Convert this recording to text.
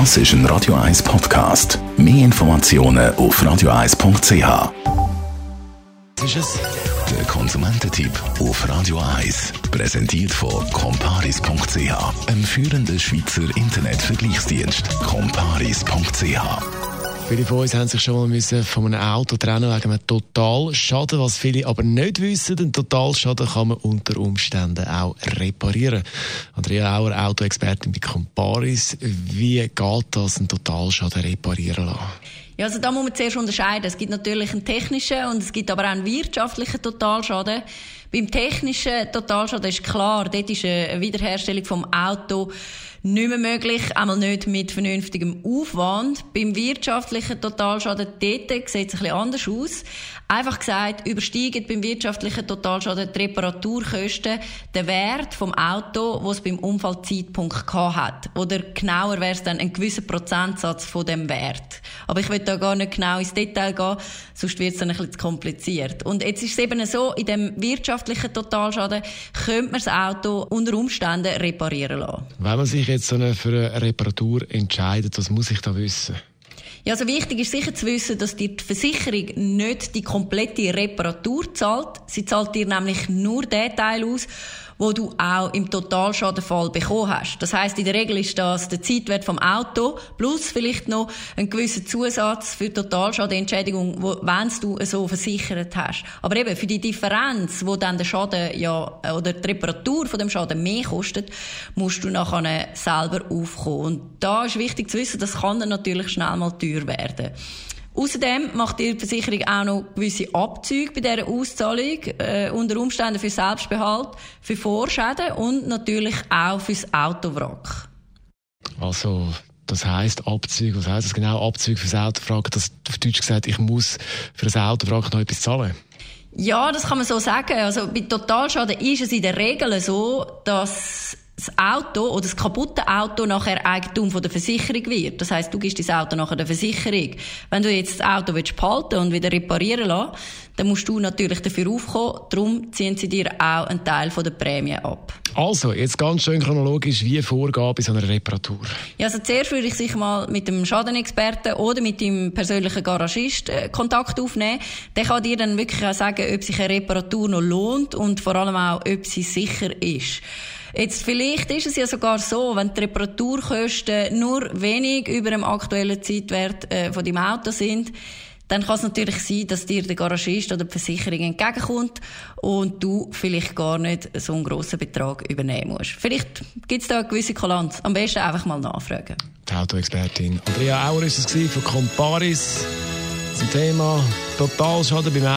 Das ist ein Radio 1 Podcast. Mehr Informationen auf radio1.ch. Ist es? Der Konsumententipp auf Radio 1. Präsentiert von comparis.ch, einem führenden Schweizer Internetvergleichsdienst. comparis.ch Viele von uns haben sich schon mal müssen von einem Auto trennen wegen einem Totalschaden. Was viele aber nicht wissen, den Totalschaden kann man unter Umständen auch reparieren. Andrea Auer, Autoexpertin bei Comparis. Wie geht das, einen Totalschaden reparieren lassen? Ja, also da muss man zuerst unterscheiden. Es gibt natürlich einen technischen und es gibt aber auch einen wirtschaftlichen Totalschaden. Beim technischen Totalschaden ist klar, dort ist eine Wiederherstellung vom Auto nicht mehr möglich, einmal nicht mit vernünftigem Aufwand. Beim wirtschaftlichen Totalschaden dort sieht es ein bisschen anders aus. Einfach gesagt, übersteigen beim wirtschaftlichen Totalschaden die Reparaturkosten den Wert vom Auto, was es beim Unfallzeitpunkt hat. Oder genauer wäre es dann ein gewisser Prozentsatz von dem Wert. Aber ich da gar nicht genau ins Detail gehen, sonst wird es dann ein bisschen zu kompliziert. Und jetzt ist es eben so, in dem wirtschaftlichen Totalschaden könnte man das Auto unter Umständen reparieren lassen. Wenn man sich jetzt für eine Reparatur entscheidet, was muss ich da wissen? Ja, also wichtig ist sicher zu wissen, dass dir die Versicherung nicht die komplette Reparatur zahlt. Sie zahlt dir nämlich nur den Teil aus, wo du auch im Totalschadenfall bekommen hast. Das heißt, in der Regel ist das der Zeitwert vom Auto plus vielleicht noch ein gewisser Zusatz für Totalschadenentschädigung, wenn du so versichert hast. Aber eben für die Differenz, wo dann der Schaden ja oder die Reparatur von dem Schaden mehr kostet, musst du nachher selber aufkommen. Und da ist wichtig zu wissen, das kann dann natürlich schnell mal teuer werden. Außerdem macht die Versicherung auch noch gewisse Abzüge bei dieser Auszahlung, äh, unter Umständen für Selbstbehalt, für Vorschäden und natürlich auch fürs Autowrack. Also, das heisst Abzüge, was heisst das genau? Abzüge fürs Autowrack, das auf Deutsch gesagt, ich muss für das Autowrack noch etwas zahlen? Ja, das kann man so sagen. Also bei Totalschaden ist es in der Regel so, dass das Auto oder das kaputte Auto nachher Eigentum von der Versicherung wird. Das heißt, du gibst das Auto nachher der Versicherung. Wenn du jetzt das Auto willst behalten und wieder reparieren lassen, dann musst du natürlich dafür aufkommen. Darum ziehen sie dir auch einen Teil von der Prämie ab. Also, jetzt ganz schön chronologisch, wie vorgehen bei so einer Reparatur? Ja, also zuerst würde ich sich mal mit dem Schadenexperten oder mit dem persönlichen Garagist äh, Kontakt aufnehmen. Der kann dir dann wirklich auch sagen, ob sich eine Reparatur noch lohnt und vor allem auch, ob sie sicher ist. Jetzt vielleicht ist es ja sogar so, wenn die Reparaturkosten nur wenig über dem aktuellen Zeitwert äh, von deinem Auto sind, dann kann es natürlich sein, dass dir der Garagist oder die Versicherung entgegenkommt und du vielleicht gar nicht so einen grossen Betrag übernehmen musst. Vielleicht gibt es da eine gewisse Kulanz. Am besten einfach mal nachfragen. Die Autoexpertin Andrea Auer ist es von Comparis zum Thema Totalschaden beim